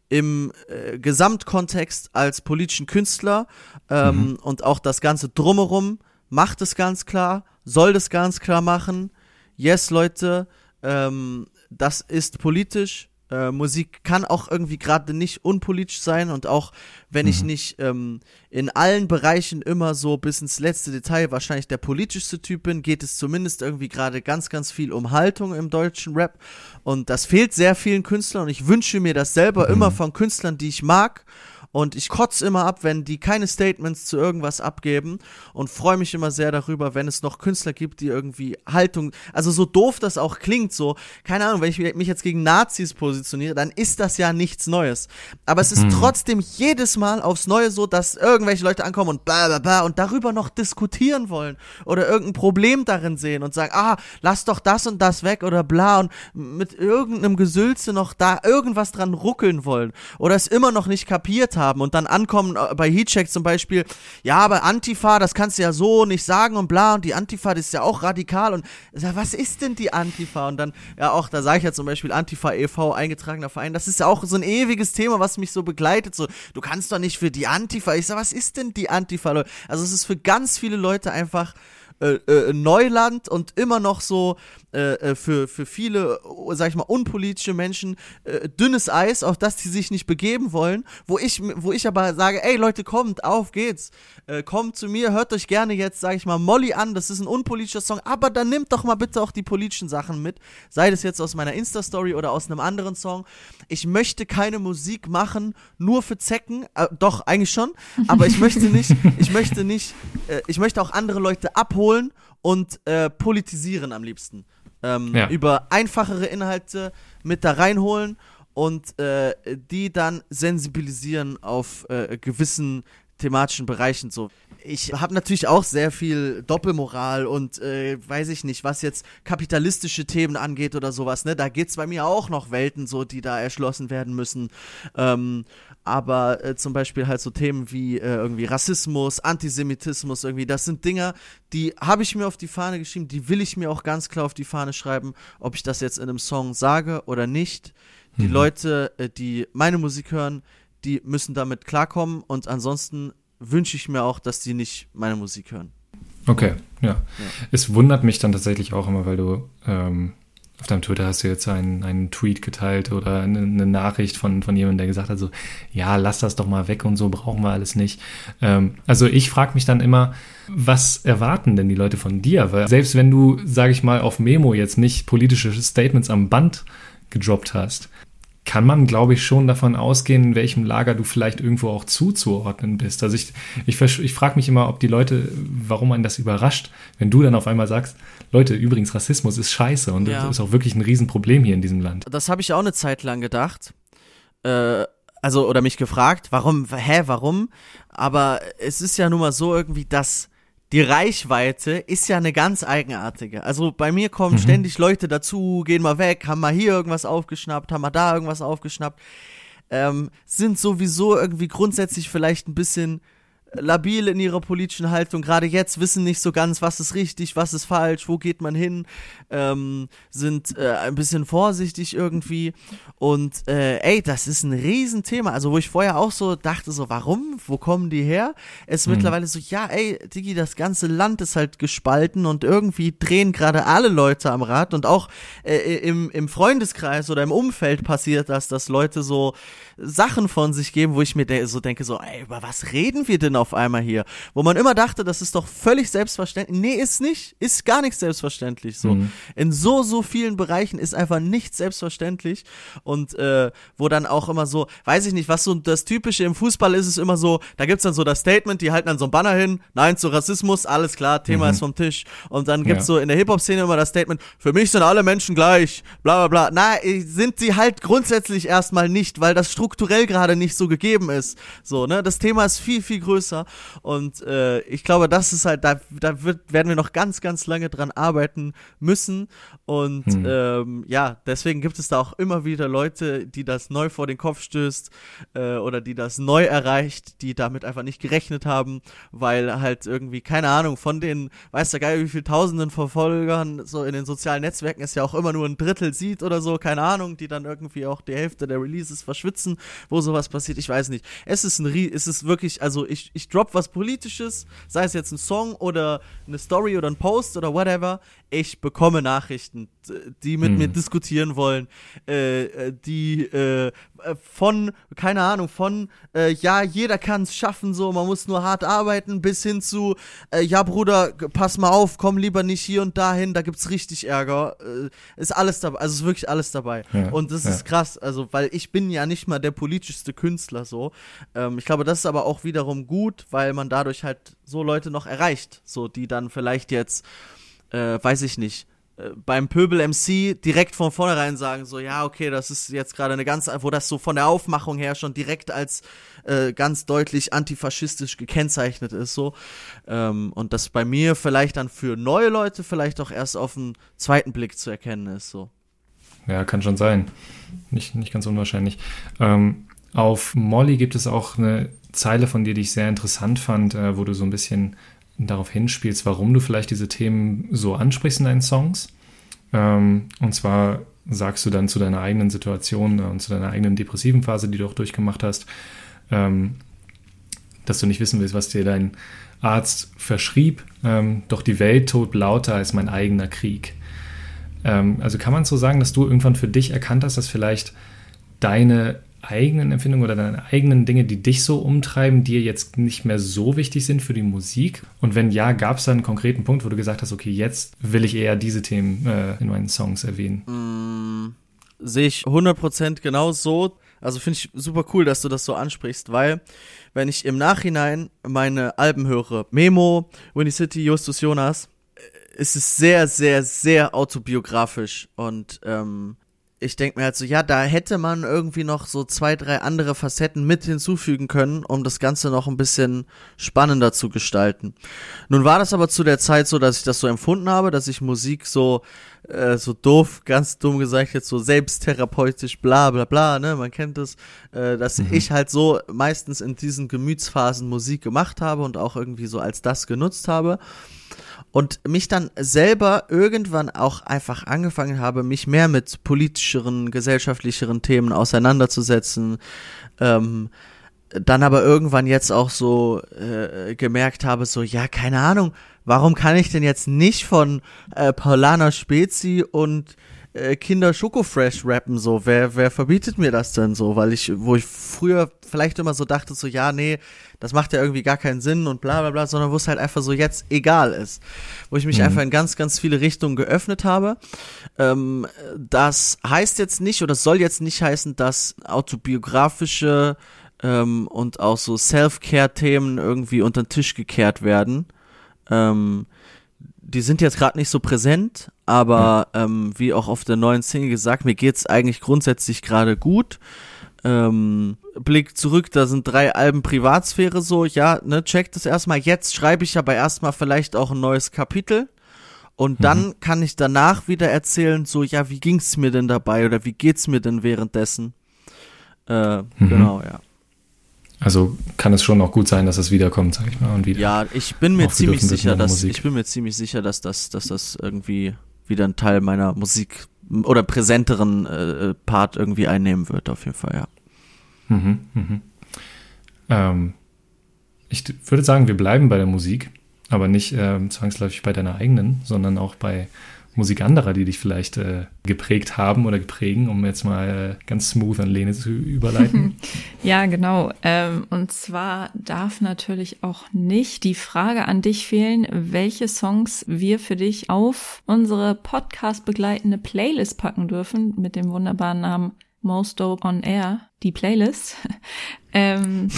S5: im äh, Gesamtkontext als politischen Künstler ähm, mhm. und auch das ganze drumherum macht es ganz klar, soll das ganz klar machen. Yes, Leute, ähm, das ist politisch, äh, Musik kann auch irgendwie gerade nicht unpolitisch sein und auch wenn mhm. ich nicht ähm, in allen Bereichen immer so bis ins letzte Detail wahrscheinlich der politischste Typ bin, geht es zumindest irgendwie gerade ganz, ganz viel um Haltung im deutschen Rap und das fehlt sehr vielen Künstlern und ich wünsche mir das selber mhm. immer von Künstlern, die ich mag und ich kotze immer ab, wenn die keine Statements zu irgendwas abgeben und freue mich immer sehr darüber, wenn es noch Künstler gibt, die irgendwie Haltung, also so doof das auch klingt, so, keine Ahnung, wenn ich mich jetzt gegen Nazis positioniere, dann ist das ja nichts Neues. Aber es ist hm. trotzdem jedes Mal aufs Neue so, dass irgendwelche Leute ankommen und bla bla bla und darüber noch diskutieren wollen oder irgendein Problem darin sehen und sagen, ah, lass doch das und das weg oder bla und mit irgendeinem Gesülze noch da irgendwas dran ruckeln wollen oder es immer noch nicht kapiert haben und dann ankommen äh, bei Heatcheck zum Beispiel, ja, aber Antifa, das kannst du ja so nicht sagen und bla und die Antifa, das ist ja auch radikal und sag, was ist denn die Antifa? Und dann, ja auch, da sage ich ja zum Beispiel Antifa e.V., eingetragener Verein, das ist ja auch so ein ewiges Thema, was mich so begleitet, so, du kannst doch nicht für die Antifa, ich sag, was ist denn die Antifa? Also es ist für ganz viele Leute einfach äh, äh, Neuland und immer noch so äh, äh, für, für viele, sag ich mal, unpolitische Menschen äh, dünnes Eis, auf das die sich nicht begeben wollen, wo ich, wo ich aber sage, ey Leute, kommt, auf geht's, äh, kommt zu mir, hört euch gerne jetzt, sag ich mal, Molly an, das ist ein unpolitischer Song, aber dann nimmt doch mal bitte auch die politischen Sachen mit, sei das jetzt aus meiner Insta-Story oder aus einem anderen Song. Ich möchte keine Musik machen, nur für Zecken, äh, doch, eigentlich schon, aber ich möchte nicht, ich möchte nicht, äh, ich möchte auch andere Leute abholen und äh, politisieren am liebsten ähm, ja. über einfachere Inhalte mit da reinholen und äh, die dann sensibilisieren auf äh, gewissen thematischen Bereichen so. Ich habe natürlich auch sehr viel Doppelmoral und äh, weiß ich nicht, was jetzt kapitalistische Themen angeht oder sowas, ne? Da geht's bei mir auch noch Welten so, die da erschlossen werden müssen. Ähm, aber äh, zum Beispiel halt so Themen wie äh, irgendwie Rassismus, Antisemitismus irgendwie, das sind Dinger, die habe ich mir auf die Fahne geschrieben, die will ich mir auch ganz klar auf die Fahne schreiben, ob ich das jetzt in einem Song sage oder nicht. Die mhm. Leute, äh, die meine Musik hören, die müssen damit klarkommen und ansonsten wünsche ich mir auch, dass die nicht meine Musik hören.
S2: Okay, ja. ja. Es wundert mich dann tatsächlich auch immer, weil du ähm, auf deinem Twitter hast du jetzt einen, einen Tweet geteilt oder eine, eine, Nachricht von, von jemandem, der gesagt hat, so, ja, lass das doch mal weg und so, brauchen wir alles nicht. Ähm, also ich frage mich dann immer, was erwarten denn die Leute von dir? Weil selbst wenn du, sage ich mal, auf Memo jetzt nicht politische Statements am Band gedroppt hast, kann man, glaube ich, schon davon ausgehen, in welchem Lager du vielleicht irgendwo auch zuzuordnen bist. Also ich, ich, ich frage mich immer, ob die Leute, warum man das überrascht, wenn du dann auf einmal sagst, Leute, übrigens, Rassismus ist scheiße und ja. das ist auch wirklich ein Riesenproblem hier in diesem Land.
S5: Das habe ich auch eine Zeit lang gedacht. Äh, also, oder mich gefragt, warum, hä, warum? Aber es ist ja nun mal so irgendwie, dass die Reichweite ist ja eine ganz eigenartige. Also bei mir kommen mhm. ständig Leute dazu, gehen mal weg, haben mal hier irgendwas aufgeschnappt, haben mal da irgendwas aufgeschnappt, ähm, sind sowieso irgendwie grundsätzlich vielleicht ein bisschen labil in ihrer politischen Haltung, gerade jetzt wissen nicht so ganz, was ist richtig, was ist falsch, wo geht man hin, ähm, sind äh, ein bisschen vorsichtig irgendwie. Und äh, ey, das ist ein Riesenthema, also wo ich vorher auch so dachte, so warum, wo kommen die her, ist mhm. mittlerweile so, ja ey, Digi, das ganze Land ist halt gespalten und irgendwie drehen gerade alle Leute am Rad. Und auch äh, im, im Freundeskreis oder im Umfeld passiert das, dass Leute so Sachen von sich geben, wo ich mir de so denke, so, ey, über was reden wir denn auf einmal hier? Wo man immer dachte, das ist doch völlig selbstverständlich. Nee, ist nicht. Ist gar nicht selbstverständlich so. Mhm. In so, so vielen Bereichen ist einfach nicht selbstverständlich. Und äh, wo dann auch immer so, weiß ich nicht, was so das Typische im Fußball ist, ist immer so, da gibt's dann so das Statement, die halten dann so ein Banner hin, nein zu Rassismus, alles klar, Thema mhm. ist vom Tisch. Und dann gibt's ja. so in der Hip-Hop-Szene immer das Statement, für mich sind alle Menschen gleich, bla bla bla. Na, sind sie halt grundsätzlich erstmal nicht, weil das strukturell gerade nicht so gegeben ist. So, ne? Das Thema ist viel, viel größer. Und äh, ich glaube, das ist halt, da, da wird, werden wir noch ganz, ganz lange dran arbeiten müssen. Und hm. ähm, ja, deswegen gibt es da auch immer wieder Leute, die das neu vor den Kopf stößt äh, oder die das neu erreicht, die damit einfach nicht gerechnet haben, weil halt irgendwie, keine Ahnung, von den, weiß der Geil, wie viel tausenden Verfolgern so in den sozialen Netzwerken ist ja auch immer nur ein Drittel sieht oder so, keine Ahnung, die dann irgendwie auch die Hälfte der Releases verschwitzen, wo sowas passiert, ich weiß nicht. Es ist ein, es ist wirklich, also ich, ich drop was Politisches, sei es jetzt ein Song oder eine Story oder ein Post oder whatever, ich bekomme Nachrichten die mit hm. mir diskutieren wollen, äh, äh die äh, von, keine Ahnung, von, äh, ja, jeder kann es schaffen, so, man muss nur hart arbeiten, bis hin zu, äh, ja, Bruder, pass mal auf, komm lieber nicht hier und dahin, da gibt's richtig Ärger. Äh, ist alles dabei, also ist wirklich alles dabei. Ja, und das ja. ist krass, also, weil ich bin ja nicht mal der politischste Künstler, so. Ähm, ich glaube, das ist aber auch wiederum gut, weil man dadurch halt so Leute noch erreicht, so, die dann vielleicht jetzt, äh, weiß ich nicht, äh, beim Pöbel MC direkt von vornherein sagen, so, ja, okay, das ist jetzt gerade eine ganz, wo das so von der Aufmachung her schon direkt als äh, ganz deutlich antifaschistisch gekennzeichnet ist, so. Ähm, und das bei mir vielleicht dann für neue Leute vielleicht auch erst auf den zweiten Blick zu erkennen ist, so.
S2: Ja, kann schon sein. Nicht, nicht ganz unwahrscheinlich. Ähm, auf Molly gibt es auch eine Zeile von dir, die ich sehr interessant fand, äh, wo du so ein bisschen darauf hinspielst, warum du vielleicht diese Themen so ansprichst in deinen Songs. Ähm, und zwar sagst du dann zu deiner eigenen Situation und zu deiner eigenen depressiven Phase, die du auch durchgemacht hast, ähm, dass du nicht wissen willst, was dir dein Arzt verschrieb, ähm, doch die Welt tot lauter als mein eigener Krieg. Ähm, also kann man so sagen, dass du irgendwann für dich erkannt hast, dass vielleicht deine eigenen Empfindungen oder deine eigenen Dinge, die dich so umtreiben, dir jetzt nicht mehr so wichtig sind für die Musik? Und wenn ja, gab es da einen konkreten Punkt, wo du gesagt hast, okay, jetzt will ich eher diese Themen äh, in meinen Songs erwähnen?
S5: Mm, Sehe ich 100% genau so. Also finde ich super cool, dass du das so ansprichst, weil wenn ich im Nachhinein meine Alben höre, Memo, Winnie City, Justus Jonas, äh, ist es sehr, sehr, sehr autobiografisch und ähm, ich denke mir halt so, ja, da hätte man irgendwie noch so zwei, drei andere Facetten mit hinzufügen können, um das Ganze noch ein bisschen spannender zu gestalten. Nun war das aber zu der Zeit so, dass ich das so empfunden habe, dass ich Musik so, äh, so doof, ganz dumm gesagt jetzt so selbsttherapeutisch, bla bla bla, ne, man kennt es, äh, dass mhm. ich halt so meistens in diesen Gemütsphasen Musik gemacht habe und auch irgendwie so als das genutzt habe und mich dann selber irgendwann auch einfach angefangen habe, mich mehr mit politischeren, gesellschaftlicheren Themen auseinanderzusetzen. Ähm, dann aber irgendwann jetzt auch so äh, gemerkt habe, so, ja, keine Ahnung, warum kann ich denn jetzt nicht von äh, Paulana Spezi und äh, Kinder Schokofresh rappen, so, wer, wer verbietet mir das denn so? Weil ich, wo ich früher vielleicht immer so dachte, so, ja, nee, das macht ja irgendwie gar keinen Sinn und bla bla bla, sondern wo es halt einfach so jetzt egal ist. Wo ich mich mhm. einfach in ganz, ganz viele Richtungen geöffnet habe. Ähm, das heißt jetzt nicht oder soll jetzt nicht heißen, dass autobiografische ähm, und auch so Self-Care-Themen irgendwie unter den Tisch gekehrt werden. Ähm, die sind jetzt gerade nicht so präsent, aber ja. ähm, wie auch auf der neuen Single gesagt, mir geht's eigentlich grundsätzlich gerade gut. Ähm, Blick zurück, da sind drei Alben Privatsphäre so, ja, ne, checkt das erstmal. Jetzt schreibe ich aber erstmal vielleicht auch ein neues Kapitel. Und dann mhm. kann ich danach wieder erzählen, so, ja, wie ging's mir denn dabei oder wie geht's mir denn währenddessen? Äh, mhm. Genau, ja.
S2: Also kann es schon auch gut sein, dass es wiederkommt, sag ich mal. Und wieder
S5: ja, ich bin mir ziemlich sicher, dass ich bin mir ziemlich sicher, dass das, dass das irgendwie wieder ein Teil meiner Musik oder präsenteren äh, Part irgendwie einnehmen wird, auf jeden Fall, ja.
S2: Mhm, mhm. Ähm, ich würde sagen, wir bleiben bei der Musik, aber nicht äh, zwangsläufig bei deiner eigenen, sondern auch bei Musik anderer, die dich vielleicht äh, geprägt haben oder geprägen, um jetzt mal äh, ganz smooth an Lene zu überleiten.
S4: ja, genau. Ähm, und zwar darf natürlich auch nicht die Frage an dich fehlen, welche Songs wir für dich auf unsere Podcast begleitende Playlist packen dürfen mit dem wunderbaren Namen Most Dope on Air, die Playlist. ähm,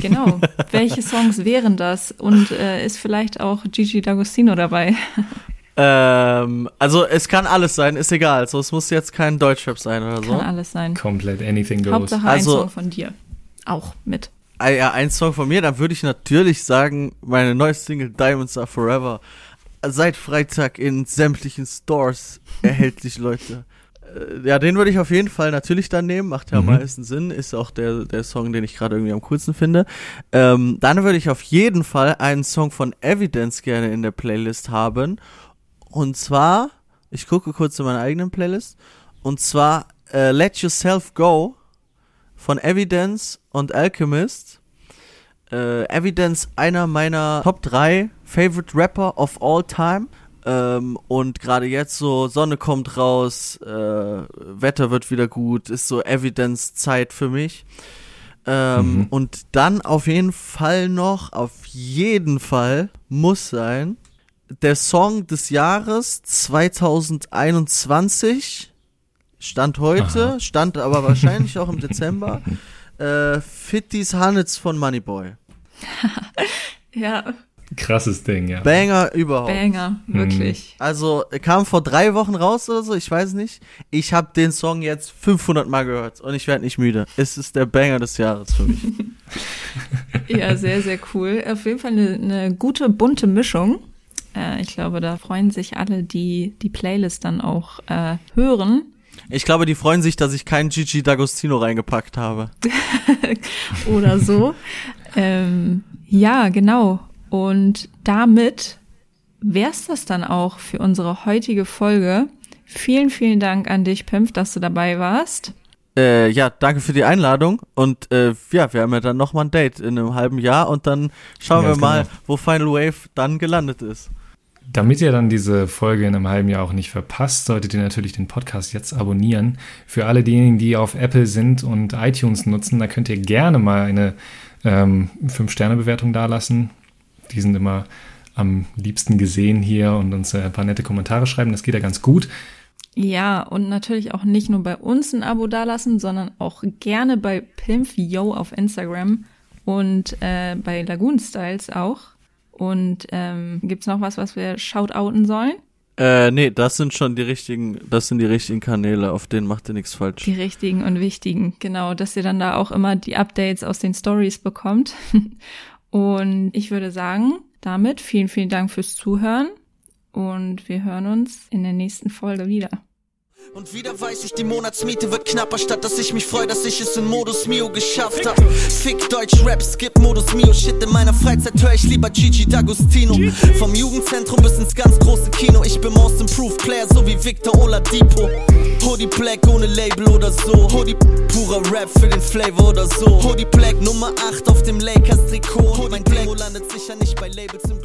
S4: genau. Welche Songs wären das? Und äh, ist vielleicht auch Gigi D'Agostino dabei?
S5: Ähm, also es kann alles sein, ist egal. So, es muss jetzt kein Deutschrap sein oder so.
S4: Kann alles sein.
S2: Komplett anything goes.
S4: Hauptsache also, ein Song von dir. Auch mit.
S5: Ah, ja, ein Song von mir, dann würde ich natürlich sagen, meine neue Single Diamonds Are Forever. Seit Freitag in sämtlichen Stores erhältlich, Leute. Äh, ja, den würde ich auf jeden Fall natürlich dann nehmen. Macht ja am mhm. meisten Sinn. Ist auch der, der Song, den ich gerade irgendwie am coolsten finde. Ähm, dann würde ich auf jeden Fall einen Song von Evidence gerne in der Playlist haben. Und zwar, ich gucke kurz in meiner eigenen Playlist. Und zwar äh, Let Yourself Go von Evidence und Alchemist. Äh, Evidence, einer meiner Top 3 Favorite Rapper of all time. Ähm, und gerade jetzt so, Sonne kommt raus, äh, Wetter wird wieder gut, ist so Evidence-Zeit für mich. Ähm,
S2: Mhm.
S5: Und dann auf jeden Fall noch, auf jeden Fall muss sein, der Song des Jahres 2021, Stand heute,
S2: Aha.
S5: stand aber wahrscheinlich auch im Dezember, äh, Fitties Hannes von Moneyboy.
S4: Ja,
S2: Krasses Ding, ja.
S5: Banger überhaupt.
S4: Banger, wirklich.
S5: Also er kam vor drei Wochen raus oder so, ich weiß nicht. Ich habe den Song jetzt 500 Mal gehört und ich werde nicht müde. Es ist der Banger des Jahres für mich.
S4: Ja, sehr, sehr cool. Auf jeden Fall eine, eine gute, bunte Mischung. Äh, ich glaube, da freuen sich alle, die die Playlist dann auch äh, hören.
S5: Ich glaube, die freuen sich, dass ich keinen Gigi D'Agostino reingepackt habe.
S4: oder so. ähm, ja, genau. Und damit wär's das dann auch für unsere heutige Folge. Vielen, vielen Dank an dich, Pimp, dass du dabei warst.
S5: Äh, ja, danke für die Einladung und äh, ja, wir haben ja dann nochmal ein Date in einem halben Jahr und dann schauen
S2: Ganz
S5: wir mal,
S2: genau.
S5: wo Final Wave dann gelandet ist.
S2: Damit ihr dann diese Folge in einem halben Jahr auch nicht verpasst, solltet ihr natürlich den Podcast jetzt abonnieren. Für alle diejenigen, die auf Apple sind und iTunes nutzen, da könnt ihr gerne mal eine ähm, 5-Sterne-Bewertung dalassen. Die sind immer am liebsten gesehen hier und uns äh, ein paar nette Kommentare schreiben. Das geht ja ganz gut.
S4: Ja, und natürlich auch nicht nur bei uns ein Abo dalassen, sondern auch gerne bei PimfYo auf Instagram und äh, bei Lagoon Styles auch. Und ähm, gibt's noch was, was wir shoutouten sollen?
S5: Äh, nee, das sind schon die richtigen, das sind die richtigen Kanäle, auf denen macht ihr nichts falsch.
S4: Die richtigen und wichtigen, genau, dass ihr dann da auch immer die Updates aus den Stories bekommt. Und ich würde sagen, damit vielen, vielen Dank fürs Zuhören und wir hören uns in der nächsten Folge wieder.
S3: Und wieder weiß ich, die Monatsmiete wird knapper, statt dass ich mich freue, dass ich es in Modus Mio geschafft hab. Fick Deutsch Rap, skip Modus Mio, shit, in meiner Freizeit hör ich lieber Gigi D'Agostino. Vom Jugendzentrum bis ins ganz große Kino, ich bin Most Improved Player, so wie Victor Oladipo. Hoodie Black ohne Label oder so, Hoodie purer Rap für den Flavor oder so. Hoodie Black Nummer 8 auf dem Lakers Trikot, mein Demo landet sicher nicht bei Labels im